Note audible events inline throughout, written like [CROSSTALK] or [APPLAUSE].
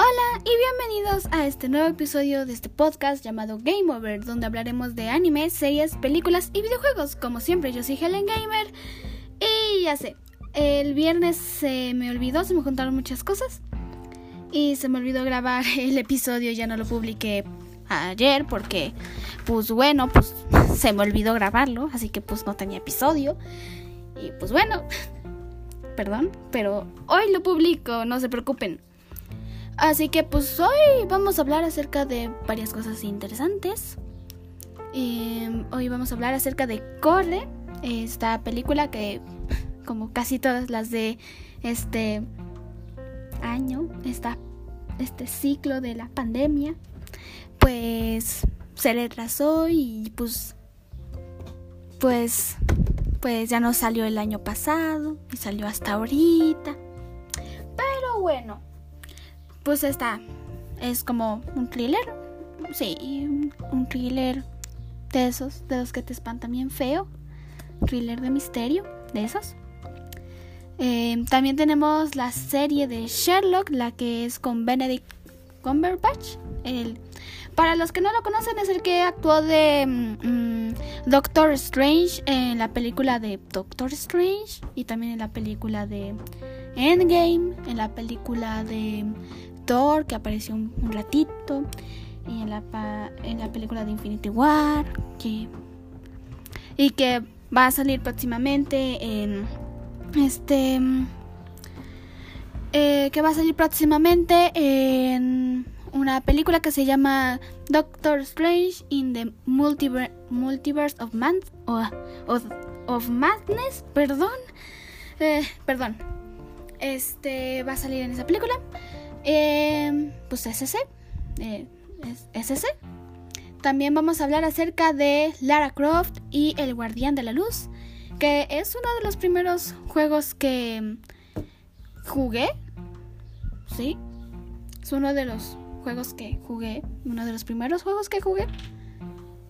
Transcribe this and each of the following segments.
Hola y bienvenidos a este nuevo episodio de este podcast llamado Game Over, donde hablaremos de anime, series, películas y videojuegos. Como siempre, yo soy Helen Gamer y ya sé, el viernes se me olvidó, se me juntaron muchas cosas y se me olvidó grabar [LAUGHS] el episodio, ya no lo publiqué ayer porque pues bueno, pues [LAUGHS] se me olvidó grabarlo, así que pues no tenía episodio y pues bueno, [LAUGHS] perdón, pero hoy lo publico, no se preocupen. Así que pues hoy vamos a hablar acerca de varias cosas interesantes. Em, hoy vamos a hablar acerca de Corre, esta película que como casi todas las de este año, esta, este ciclo de la pandemia, pues se retrasó y pues pues pues ya no salió el año pasado y salió hasta ahorita. Pero bueno, pues está. Es como un thriller. Sí, un, thriller de esos, de los que te espantan bien feo. Thriller de misterio, de esos. Eh, también tenemos la serie de Sherlock, la que es con Benedict Cumberbatch. El, para los que no lo conocen, es el que actuó de mm, Doctor Strange en la película de Doctor Strange y también en la película de Endgame, en la película de que apareció un, ratito, en la, en la película de Infinity War, que, y que va a salir próximamente en este eh, que va a salir próximamente en una película que se llama Doctor Strange in the Multiverse of, Man of, Madness, perdón, eh, perdón, este va a salir en esa película eh, pues SC. Eh. También vamos a hablar acerca de Lara Croft y El Guardián de la Luz, que es uno de los primeros juegos que jugué. Sí, es uno de los juegos que jugué, uno de los primeros juegos que jugué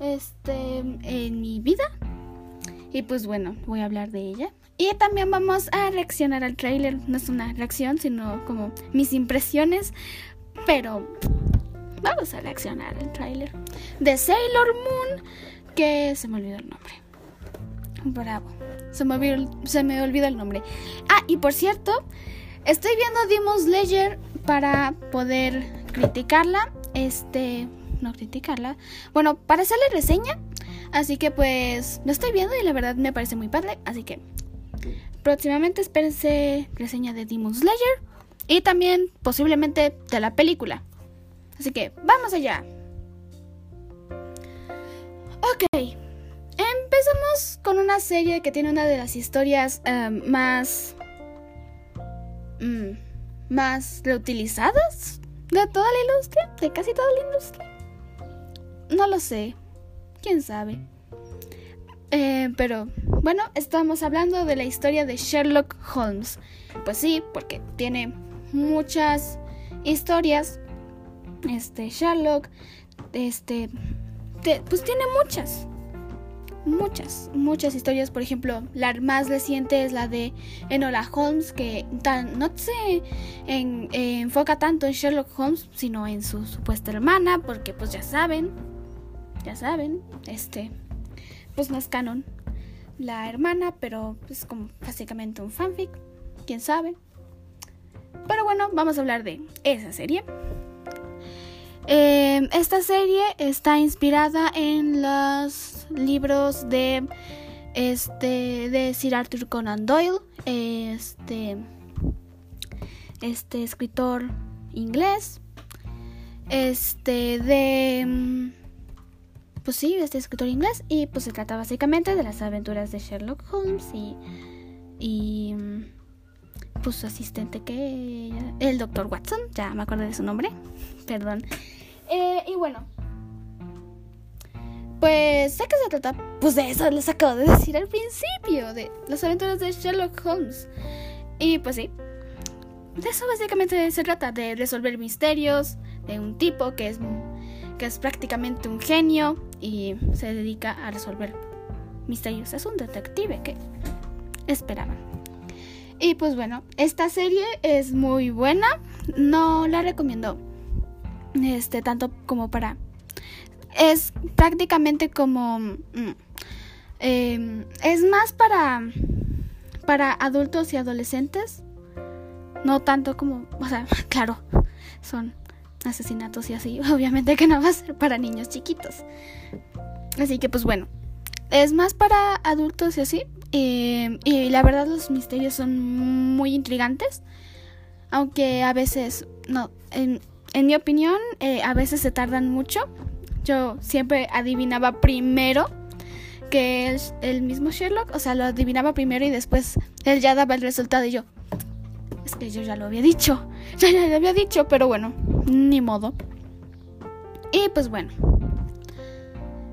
este en mi vida. Y pues bueno, voy a hablar de ella. Y también vamos a reaccionar al trailer. No es una reacción, sino como mis impresiones. Pero vamos a reaccionar al trailer de Sailor Moon. Que se me olvidó el nombre. Bravo. Se me, olvidó, se me olvidó el nombre. Ah, y por cierto, estoy viendo Demon Slayer para poder criticarla. Este. No criticarla. Bueno, para hacerle reseña. Así que pues lo estoy viendo y la verdad me parece muy padre. Así que Próximamente espérense reseña de Demon Slayer y también posiblemente de la película. Así que vamos allá. Ok, empezamos con una serie que tiene una de las historias em, más... Mm, más reutilizadas de toda la industria, de casi toda la industria. No lo sé, quién sabe. Eh, pero bueno, estamos hablando de la historia de Sherlock Holmes. Pues sí, porque tiene muchas historias. Este Sherlock, este, pues tiene muchas, muchas, muchas historias. Por ejemplo, la más reciente es la de Enola Holmes, que no se enfoca tanto en Sherlock Holmes, sino en su supuesta hermana, porque pues ya saben, ya saben, este, pues no es canon la hermana, pero es como básicamente un fanfic, quién sabe. Pero bueno, vamos a hablar de esa serie. Em, esta serie está inspirada en los libros de este de Sir Arthur Conan Doyle, este este escritor inglés, este de pues sí, este escritor inglés y pues se trata básicamente de las aventuras de Sherlock Holmes y, y pues su asistente que el doctor Watson, ya me acuerdo de su nombre, [LAUGHS] perdón. Eh, y bueno, pues sé que se trata, pues de eso les acabo de decir al principio, de las aventuras de Sherlock Holmes. Y pues sí, de eso básicamente se trata, de resolver misterios de un tipo que es que es prácticamente un genio y se dedica a resolver misterios. Es un detective que esperaban. Y pues bueno, esta serie es muy buena. No la recomiendo. Este, tanto como para. Es prácticamente como. Mm, em, es más para. Para adultos y adolescentes. No tanto como. O sea, [LAUGHS] claro. Son asesinatos y así. [LAUGHS] Obviamente que no va a ser para niños chiquitos. Así que pues bueno. Es más para adultos y así. Eh, y la verdad los misterios son muy intrigantes. Aunque a veces, no, en, mi opinión, eh, a veces se tardan mucho. Yo siempre adivinaba primero que el, el, mismo Sherlock, o sea, lo adivinaba primero y después él ya daba el resultado y yo, es que yo ya lo había dicho, [LAUGHS] ya, ya lo había dicho, pero bueno, ni modo. Y pues bueno,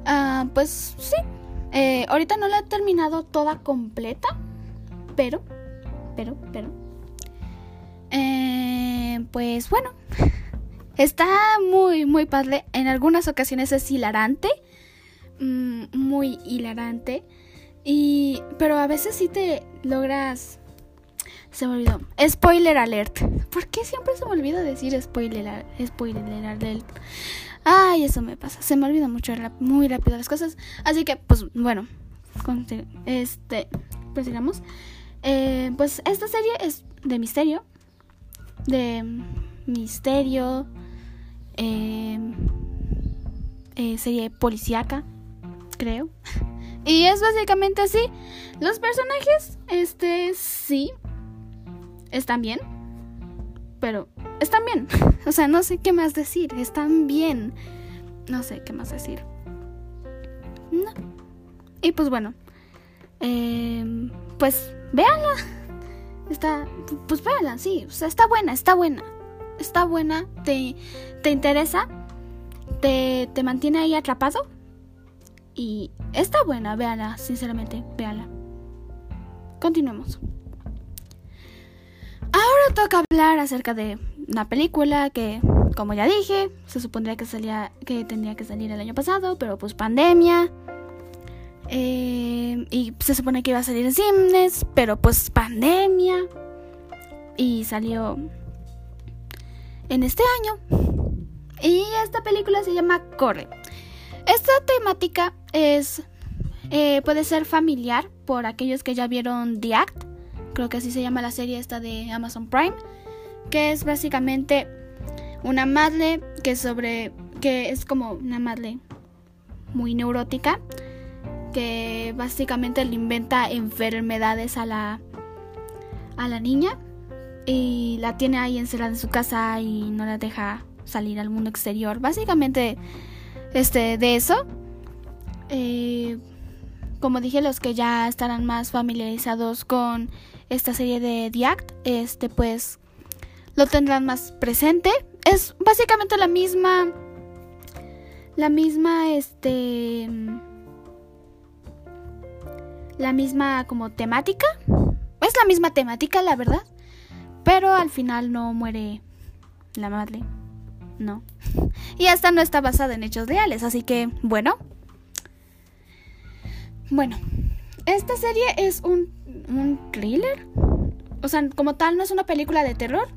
ah, pues sí, eh, ahorita no la he terminado toda completa, pero, pero, pero, eh, pues bueno, está muy, muy padre. En algunas ocasiones es hilarante, mm, muy hilarante, y, pero a veces sí te logras... Se me olvidó. Spoiler alert. ¿Por qué siempre se me olvida decir spoiler, spoiler alert? Ay, eso me pasa. Se me olvida mucho, muy rápido las cosas. Así que, pues, bueno. Este, digamos. Eh, pues esta serie es de misterio. De misterio. Eh, eh, serie policíaca, creo. [LAUGHS] Y es básicamente así. Los personajes, este, sí. Están bien. Pero están bien. [LAUGHS] O sea, no sé qué más decir. Están bien. No sé qué más decir. No. Y pues bueno. Eh, pues véanla. Está. Pues véanla, sí. O sea, está buena, está buena. Está buena. Te, te interesa. Te, te mantiene ahí atrapado. Y está buena, véanla, sinceramente, véanla. Continuemos. Toca hablar acerca de una película que, como ya dije, se supondría que salía, que tenía que salir el año pasado, pero pues pandemia. Eh, y se supone que iba a salir en cines, pero pues pandemia. Y salió en este año. Y esta película se llama Corre. Esta temática es eh, puede ser familiar por aquellos que ya vieron The Act. Creo que así se llama la serie esta de Amazon Prime que es básicamente una madre que sobre que es como una madre muy neurótica que básicamente le inventa enfermedades a la a la niña y la tiene ahí encerrada en su casa y no la deja salir al mundo exterior. Básicamente este de eso eh, como dije, los que ya estarán más familiarizados con esta serie de The Act, este pues lo tendrán más presente. Es básicamente la misma. La misma, este. La misma como temática. Es la misma temática, la verdad. Pero al final no muere la madre. No. [LAUGHS] Y esta no está basada en hechos reales, así que, bueno. Bueno, esta serie es un, un thriller. O sea, como tal, no es una película de terror,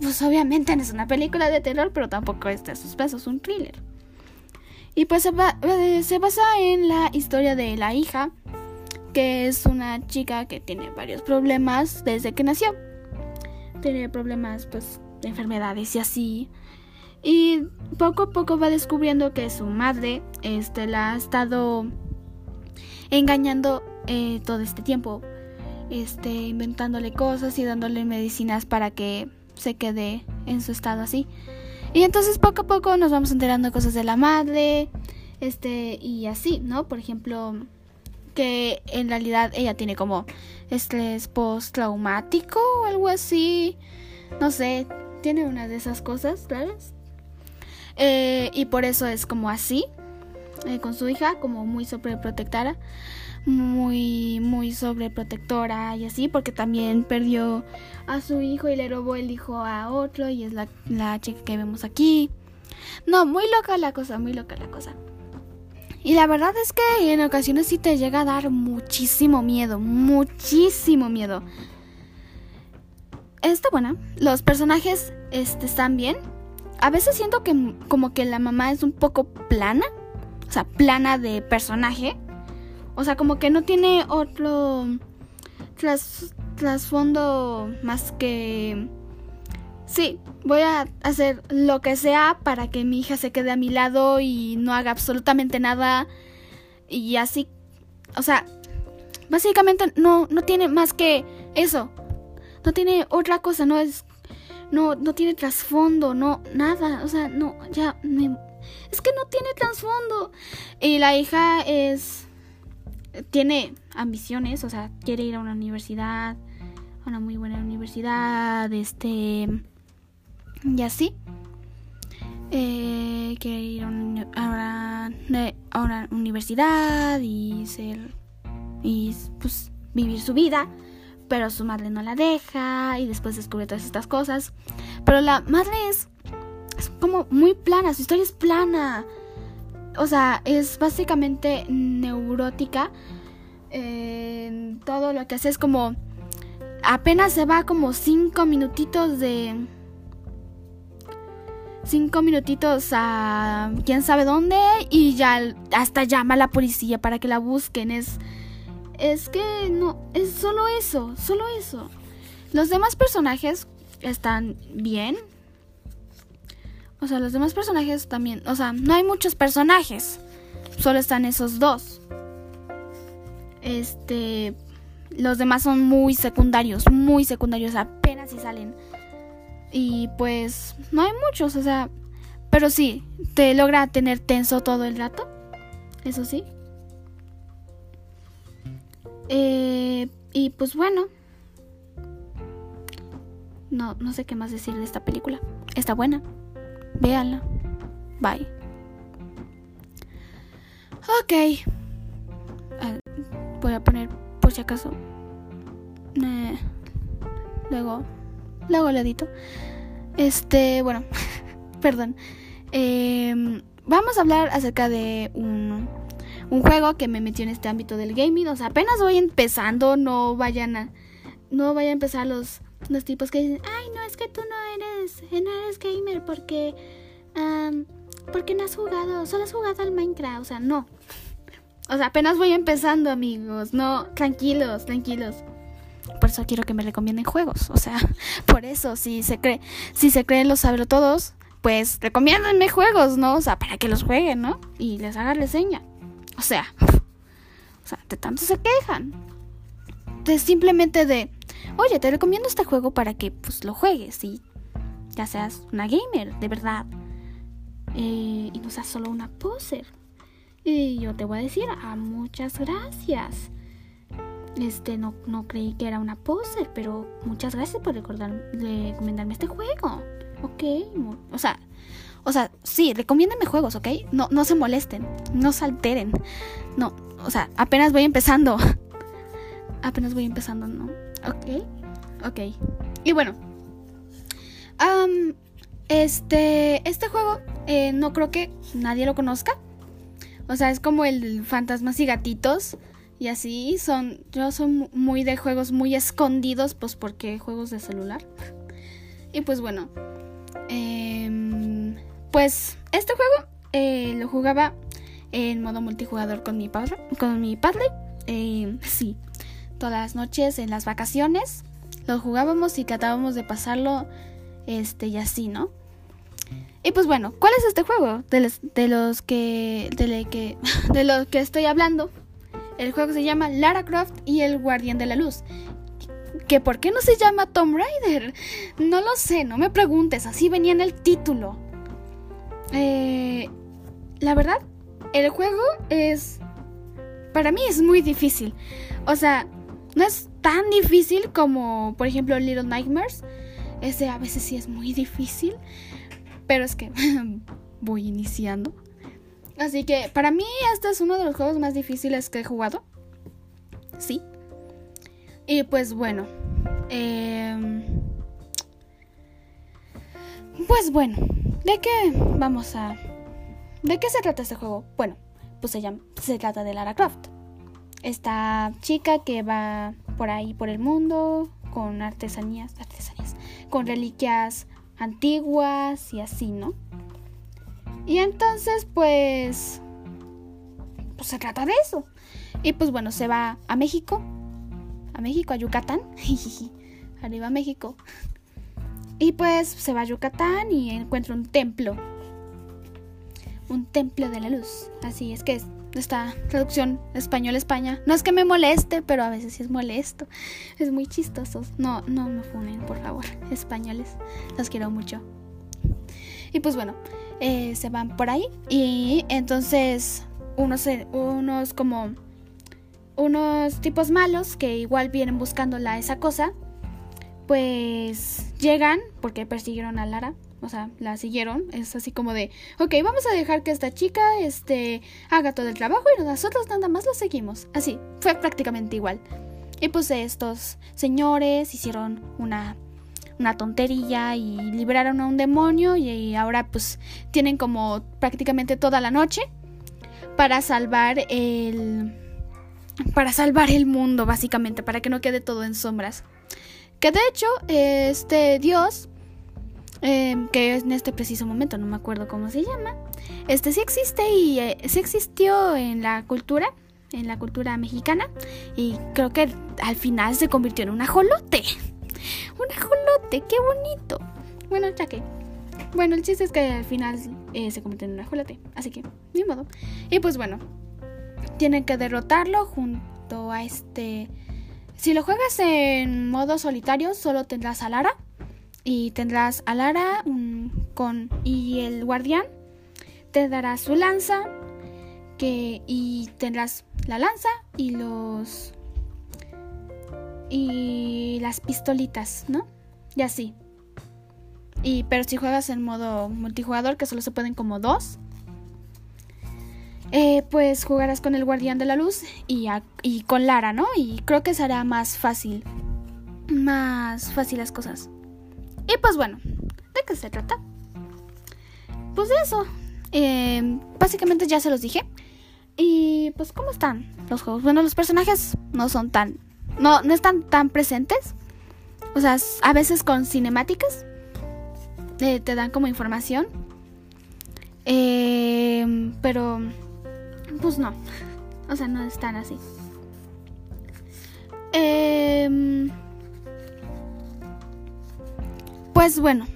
pues obviamente no es una película de terror, pero tampoco es de suspenso, es un thriller. Y pues se, eh, se, basa en la historia de la hija, que es una chica que tiene varios problemas desde que nació. Tiene problemas, pues, de enfermedades y así. Y poco a poco va descubriendo que su madre este, la ha estado engañando eh, todo este tiempo. Este, inventándole cosas y dándole medicinas para que se quede en su estado así. Y entonces poco a poco nos vamos enterando cosas de la madre, este, y así, ¿no? Por ejemplo, que en realidad ella tiene como estrés postraumático o algo así. No sé, tiene una de esas cosas, ¿sabes? Eh, y por eso es como así, eh, con su hija, como muy sobreprotectora muy, muy sobreprotectora y así, porque también perdió a su hijo y le robó el hijo a otro y es la, la chica que vemos aquí. No, muy loca la cosa, muy loca la cosa. Y la verdad es que en ocasiones sí te llega a dar muchísimo miedo, muchísimo miedo. está buena. Los personajes este, están bien. A veces siento que como que la mamá es un poco plana. O sea, plana de personaje. O sea, como que no tiene otro trasfondo más que... Sí, voy a hacer lo que sea para que mi hija se quede a mi lado y no haga absolutamente nada. Y así... O sea, básicamente no, no tiene más que eso. No tiene otra cosa, no es... No, no tiene trasfondo, no, nada. O sea, no, ya. Es que no tiene trasfondo. Y la hija es... Tiene ambiciones, o sea, quiere ir a una universidad, a una muy buena universidad, este... Y así. Eh, quiere ir a una, a una universidad y ser y pues vivir su vida, pero su madre no la deja y después descubre todas estas cosas. Pero la madre es, es como muy plana, su historia es plana. O sea, es básicamente neurótica. todo lo que hace es como... Apenas se va como cinco minutitos de... Cinco minutitos a quién sabe dónde y ya hasta llama a la policía para que la busquen. Es es que no, es solo eso, solo eso. Los demás personajes están bien. O sea, los demás personajes también, o sea, no hay muchos personajes. Solo están esos dos. Este, los demás son muy secundarios, muy secundarios, apenas si salen. Y pues no hay muchos, o sea, pero sí, te logra tener tenso todo el rato. Eso sí. Eh, y pues bueno. No, no sé qué más decir de esta película. Está buena. Véanla. Bye. Ok. Voy a poner por si acaso. Eh, luego. Luego le edito. Este, bueno. [LAUGHS] perdón. Eh, vamos a hablar acerca de un un juego que me metió en este ámbito del gaming. O sea, apenas voy empezando, no vayan a. No vayan a empezar los, los tipos que dicen, ay, no, es que tú no eres, no eres gamer porque. porque no has jugado, solo has jugado al Minecraft. O sea, no. O sea, apenas voy empezando, amigos. No, tranquilos, tranquilos. Por eso quiero que me recomienden juegos. O sea, [LAUGHS] por eso, si se cree, si se creen los saber todos, pues recomiéndenme juegos, ¿no? O sea, para que los jueguen, ¿no? Y les haga reseña. O sea, [LAUGHS] o sea, de tanto se quejan. De simplemente de, oye, te recomiendo este juego para que pues lo juegues y ya seas una gamer, de verdad. Eh, y no seas solo una poser. Y yo te voy a decir, ah, muchas gracias. Este, no, no creí que era una poser, pero muchas gracias por recomendarme este juego. Ok, o sea, o sea, sí, recomiéndame juegos, ¿ok? No, no se molesten, no se alteren. No, o sea, apenas voy empezando. [LAUGHS] apenas voy empezando, ¿no? Ok, ok. Y bueno, este, este juego eh, no creo que nadie lo conozca. O sea, es como el fantasmas y gatitos. Y así son. Yo soy muy de juegos muy escondidos, pues porque juegos de celular. Y pues bueno. Eh, pues este juego eh, lo jugaba en modo multijugador con mi padre. Con mi padre. Eh, [LAUGHS] sí, todas las noches en las vacaciones lo jugábamos y tratábamos de pasarlo este y así, ¿no? Y pues bueno, ¿cuál es este juego de los, de los que de, que [LAUGHS] de los que estoy hablando? El juego se llama Lara Croft y el Guardián de la Luz. ¿Que por qué no se llama Tomb Raider? No lo sé, no me preguntes, así venía en el título. Eh, la verdad, el juego es... Para mí es muy difícil. O sea, no es tan difícil como, por ejemplo, Little Nightmares. Ese a veces sí es muy difícil. Pero es que [LAUGHS] voy iniciando. Así que para mí este es uno de los juegos más difíciles que he jugado. Sí. Y pues bueno. Eh... Pues bueno. ¿De qué vamos a... ¿De qué se trata este juego? Bueno, pues se, llama, se trata de Lara Croft. Esta chica que va por ahí por el mundo con artesanías, artesanías, con reliquias antiguas y así, ¿no? Y entonces, pues, pues se trata de eso. Y pues bueno, se va a México, a México, a Yucatán, [LAUGHS] arriba México. Y pues se va a Yucatán y encuentra un templo. Un templo de la luz. Así es que es esta traducción español-España. No es que me moleste, pero a veces sí es molesto. Es muy chistoso. No, no me funen, por favor. Españoles, los quiero mucho. Y pues bueno, eh, se van por ahí. Y entonces unos, unos como... Unos tipos malos que igual vienen buscándola esa cosa. Pues llegan porque persiguieron a Lara o sea, la siguieron. Es así como de, ok, vamos a dejar que esta chica este, haga todo el trabajo y nosotros nada más lo seguimos. Así, fue prácticamente igual. Y pues estos señores hicieron una, una tontería y liberaron a un demonio y ahora pues tienen como prácticamente toda la noche para salvar el... para salvar el mundo básicamente, para que no quede todo en sombras. Que de hecho, este dios eh, que en este preciso momento no me acuerdo cómo se llama. Este sí existe y eh, sí existió en la cultura, en la cultura mexicana y creo que al final se convirtió en un ajolote. Un ajolote, qué bonito. Bueno, ya que. Bueno, el chiste es que al final eh, se convirtió en un ajolote, así que ni modo. Y pues bueno, tienen que derrotarlo junto a este. Si lo juegas en modo solitario, solo tendrás a Lara y tendrás a Lara con, y el guardián te dará su lanza que, y tendrás la lanza y los y las pistolitas, ¿no? Y así. Y pero si juegas en modo multijugador que solo se pueden como dos, eh, pues jugarás con el guardián de la luz y, y con Lara, ¿no? Y creo que será más fácil, más fácil las cosas. Y pues bueno, ¿de qué se trata? Pues de eso. Eh, básicamente ya se los dije. Y pues, ¿cómo están los juegos? Bueno, los personajes no son tan. No, no están tan presentes. O sea, a veces con cinemáticas. Eh, te dan como información. Eh, pero. Pues no. O sea, no están así. Pues bueno.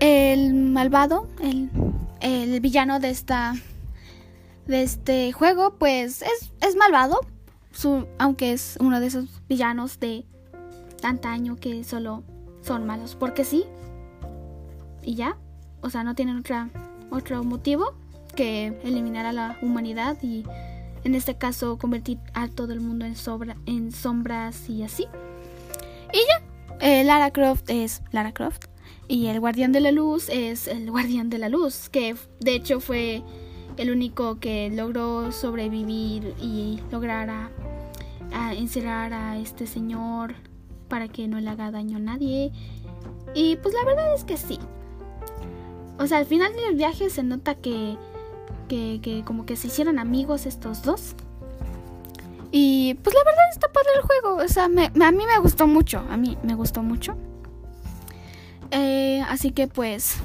el malvado, el, el, villano de esta de este juego, pues es, es malvado. Su, aunque es uno de esos villanos de antaño que solo son malos porque sí. Y ya. O sea, no tienen otra, otro motivo que eliminar a la humanidad y en este caso convertir a todo el mundo en, sombras y así. Y ya, eh, Lara Croft es Lara Croft. Y el guardián de la luz es el guardián de la luz, que de hecho fue el único que logró sobrevivir y lograr encerrar a este señor para que no le haga daño a nadie. Y pues la verdad es que sí. O sea, al final del viaje se nota que, que como que se hicieron amigos estos dos. Y pues la verdad está padre el juego. O sea, a mí me gustó mucho. A mí me gustó mucho. Eh, así que pues...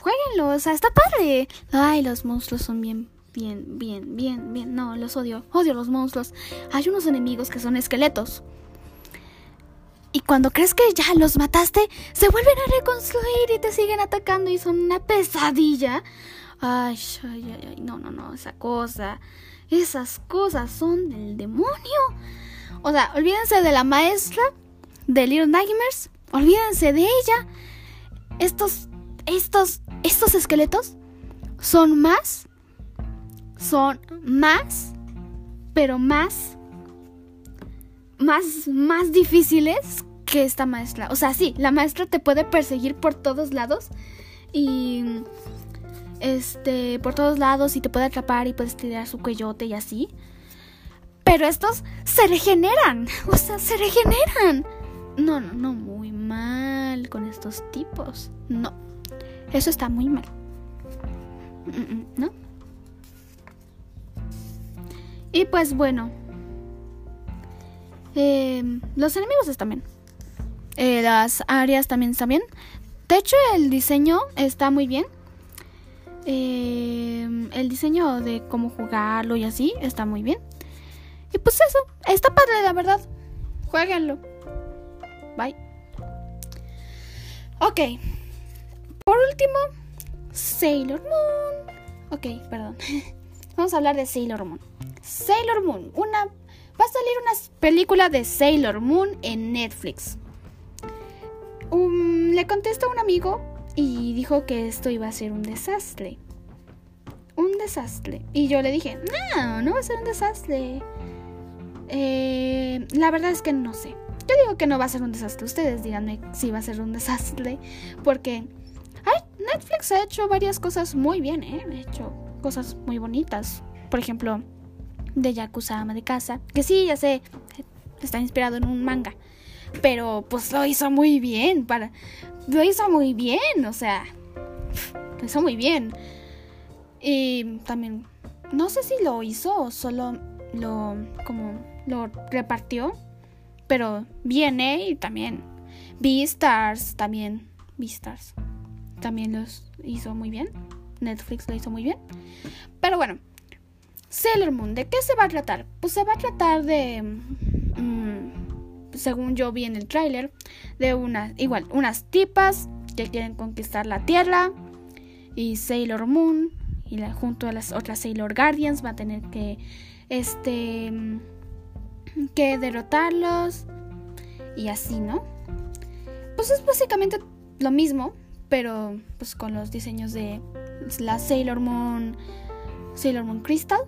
Jueguenlo, o sea, está padre. Ay, los monstruos son bien, bien, bien, bien, bien. No, los odio. Odio los monstruos. Hay unos enemigos que son esqueletos. Y cuando crees que ya los mataste, se vuelven a reconstruir y te siguen atacando y son una pesadilla. Ay, ay, ay, ay. No, no, no, esa cosa. Esas cosas son del demonio. O sea, olvídense de la maestra de Little Nightmares. Olvídense de ella. Estos, estos, estos esqueletos son más, son más, pero más, más, más difíciles que esta maestra. O sea, sí, la maestra te puede perseguir por todos lados y este, por todos lados y te puede atrapar y puedes tirar su cuellote y así. Pero estos se regeneran, [LAUGHS] o sea, se regeneran. No, no, no, muy mal con estos tipos. No, eso está muy mal. ¿No? Y pues bueno, Em, los enemigos están bien. Eh, las áreas también están bien. De hecho, el diseño está muy bien. Em, el diseño de cómo jugarlo y así está muy bien. Y pues eso, está padre, la verdad. Jueguenlo. Bye. Ok. Por último, Sailor Moon. Ok, perdón. [LAUGHS] Vamos a hablar de Sailor Moon. Sailor Moon, una va a salir una película de Sailor Moon en Netflix. Um, le contestó a un amigo y dijo que esto iba a ser un desastre. Un desastre. Y yo le dije, no, no va a ser un desastre. Eh, la verdad es que no sé. Yo digo que no va a ser un desastre. Ustedes díganme si va a ser un desastre. Porque Netflix ha hecho varias cosas muy bien, ¿eh? Ha hecho cosas muy bonitas. Por ejemplo, de Yakuza Ama de Casa. Que sí, ya sé, está inspirado en un manga. Pero pues lo hizo muy bien. Para, lo hizo muy bien, o sea. Lo hizo muy bien. Y también, no sé si lo hizo o solo lo, como, lo repartió. Pero bien, ¿eh? Y también Beastars, también Beastars. También los hizo muy bien. Netflix lo hizo muy bien. Pero bueno, Sailor Moon, ¿de qué se va a tratar? Pues se va a tratar de, según yo vi en el tráiler, de unas, igual, unas tipas que quieren conquistar la Tierra y Sailor Moon y junto a las otras Sailor Guardians va a tener que, este, que derrotarlos y así, ¿no? Pues es básicamente lo mismo, pero pues con los diseños de la Sailor Moon, Sailor Moon Crystal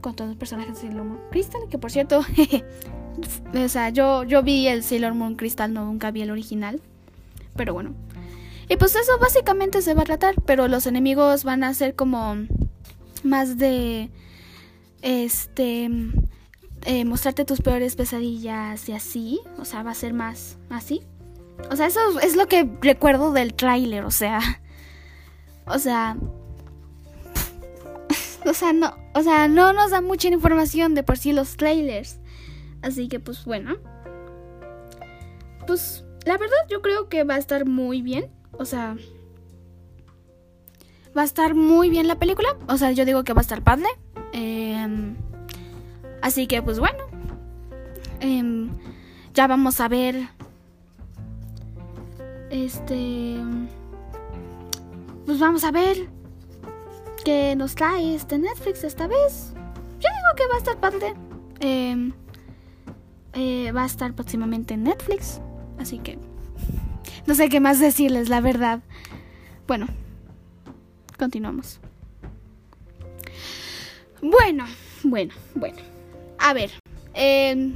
con todos los personajes de Sailor Moon Crystal, que por cierto, [LAUGHS] o sea, yo, yo vi el Sailor Moon Crystal, no, nunca vi el original, pero bueno. Y pues eso básicamente se va a tratar, pero los enemigos van a ser como más de, este, eh, mostrarte tus peores pesadillas y así, o sea, va a ser más así. O sea, eso es lo que recuerdo del tráiler, o sea, o sea, [LAUGHS] o sea, no, o sea, no nos da mucha información de por sí los trailers. Así que pues bueno. Pues la verdad yo creo que va a estar muy bien. O sea, va a estar muy bien la película. O sea, yo digo que va a estar padre. Em, así que pues bueno. Em, ya vamos a ver. Este... Pues vamos a ver que nos trae este Netflix esta vez. Yo digo que va a estar padre. Em, eh, va a estar próximamente en Netflix. Así que [LAUGHS] no sé qué más decirles, la verdad. Bueno, continuamos. Bueno, bueno, bueno. A ver. Em,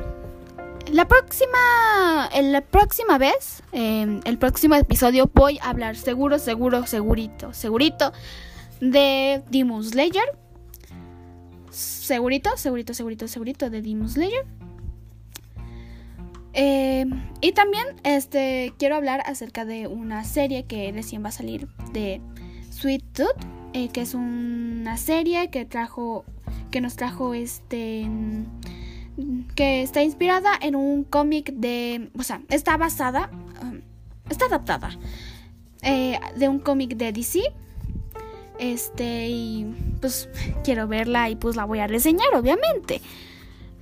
la próxima. La próxima vez. Eh, el próximo episodio voy a hablar seguro, seguro, segurito, segurito de Demon Slayer. Segurito, segurito, segurito, segurito de Demon Slayer. Eh, y también este, quiero hablar acerca de una serie que recién va a salir de Sweet Tooth, eh, que es una serie que trajo, que nos trajo este, que está inspirada en un cómic de, o sea, está basada, um, está adaptada eh, de un cómic de DC este, y pues quiero verla y pues la voy a reseñar, obviamente.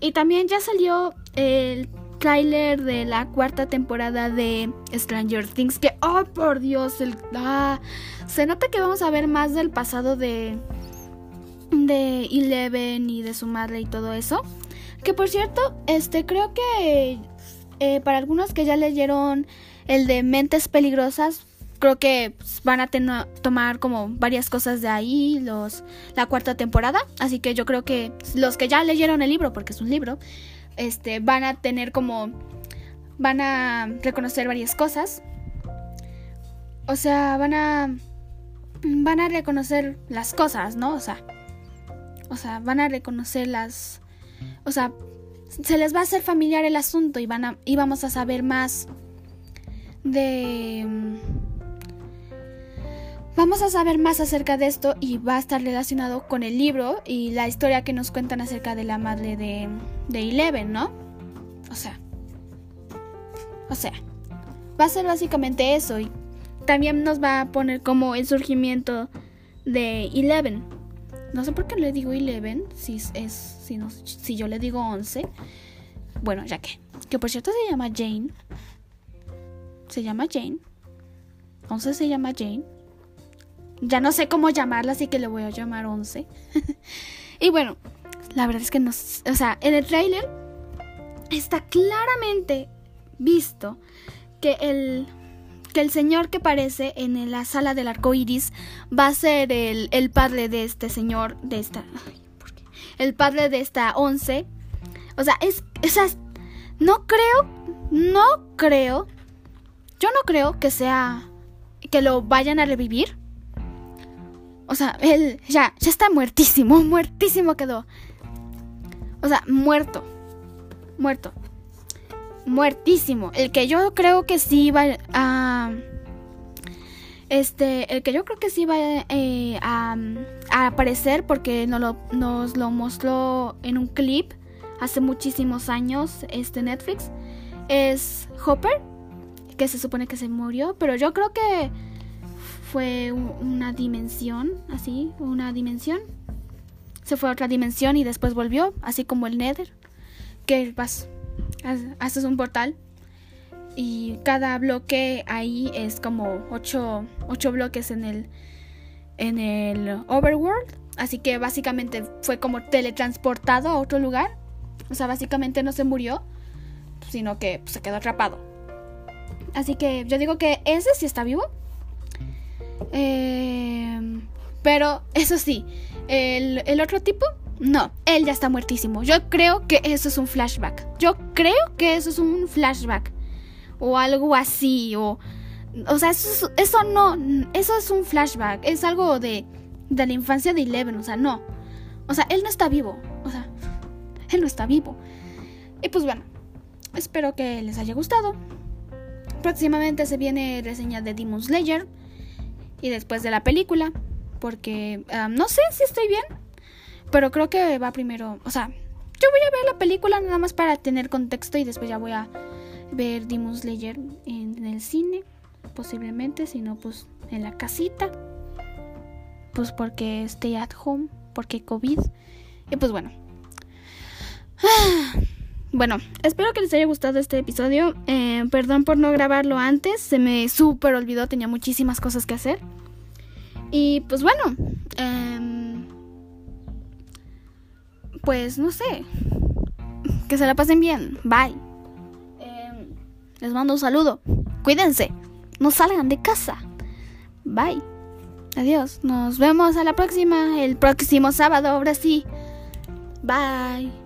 Y también ya salió el tráiler de la cuarta temporada de Stranger Things, que, oh por Dios, el, ah, se nota que vamos a ver más del pasado de, de Eleven y de su madre y todo eso. Que por cierto, este, creo que eh, para algunos que ya leyeron el de Mentes Peligrosas, creo que pues, van a tomar como varias cosas de ahí los la cuarta temporada así que yo creo que los que ya leyeron el libro porque es un libro este van a tener como van a reconocer varias cosas. O sea van a van a reconocer las cosas no o sea o sea van a reconocer las o sea se les va a hacer familiar el asunto y van a y vamos a saber más de Vamos a saber más acerca de esto y va a estar relacionado con el libro y la historia que nos cuentan acerca de la madre de, Eleven, ¿no? O sea. O sea. Va a ser básicamente eso. Y también nos va a poner como el surgimiento de Eleven. No sé por qué le digo Eleven. Si, es, si, si yo le digo 11. Bueno, ya que. Que por cierto se llama Jane. Se llama Jane. 11 se llama Jane. Ya no sé cómo llamarla, así que le voy a llamar 11. [LAUGHS] y bueno, la verdad es que no. O sea, en el trailer está claramente visto que el, que el señor que aparece en la sala del arco iris va a ser el, el padre de este señor, de esta. El padre de esta 11. O sea, es. No creo. No creo. Yo no creo que sea. Que lo vayan a revivir. O sea, él ya, ya está muertísimo, [LAUGHS] muertísimo quedó. O sea, muerto. Muerto. Muertísimo. El que yo creo que sí va a... Este, el que yo creo que sí va eh, a, aparecer porque nos lo, nos lo mostró en un clip hace muchísimos años este Netflix es Hopper, que se supone que se murió, pero yo creo que fue una dimensión, así, una dimensión. Se fue a otra dimensión y después volvió, así como el Nether, que vas, haces un portal y cada bloque ahí es como ocho, ocho bloques en el, en el overworld. Así que básicamente fue como teletransportado a otro lugar. O sea, básicamente no se murió, sino que se quedó atrapado. Así que yo digo que ese sí está vivo. Eh, pero eso sí, el, el otro tipo, no, él ya está muertísimo. Yo creo que eso es un flashback. Yo creo que eso es un flashback. O algo así. O, o sea, eso, eso no. Eso es un flashback. Es algo de, de la infancia de Eleven. O sea, no. O sea, él no está vivo. O sea, él no está vivo. Y pues bueno, espero que les haya gustado. Próximamente se viene reseña de Demon Slayer y después de la película, porque no sé si estoy bien, pero creo que va primero, o sea, yo voy a ver la película nada más para tener contexto y después ya voy a ver Demon Slayer en, el cine, posiblemente, si no, pues en la casita, pues porque stay at home, porque COVID, y pues bueno. Bueno, espero que les haya gustado este episodio. Eh, perdón por no grabarlo antes, se me súper olvidó, tenía muchísimas cosas que hacer. Y pues bueno, em, pues no sé, que se la pasen bien, bye. Em, les mando un saludo, cuídense, no salgan de casa, bye. Adiós, nos vemos a la próxima, el próximo sábado, ahora sí. Bye.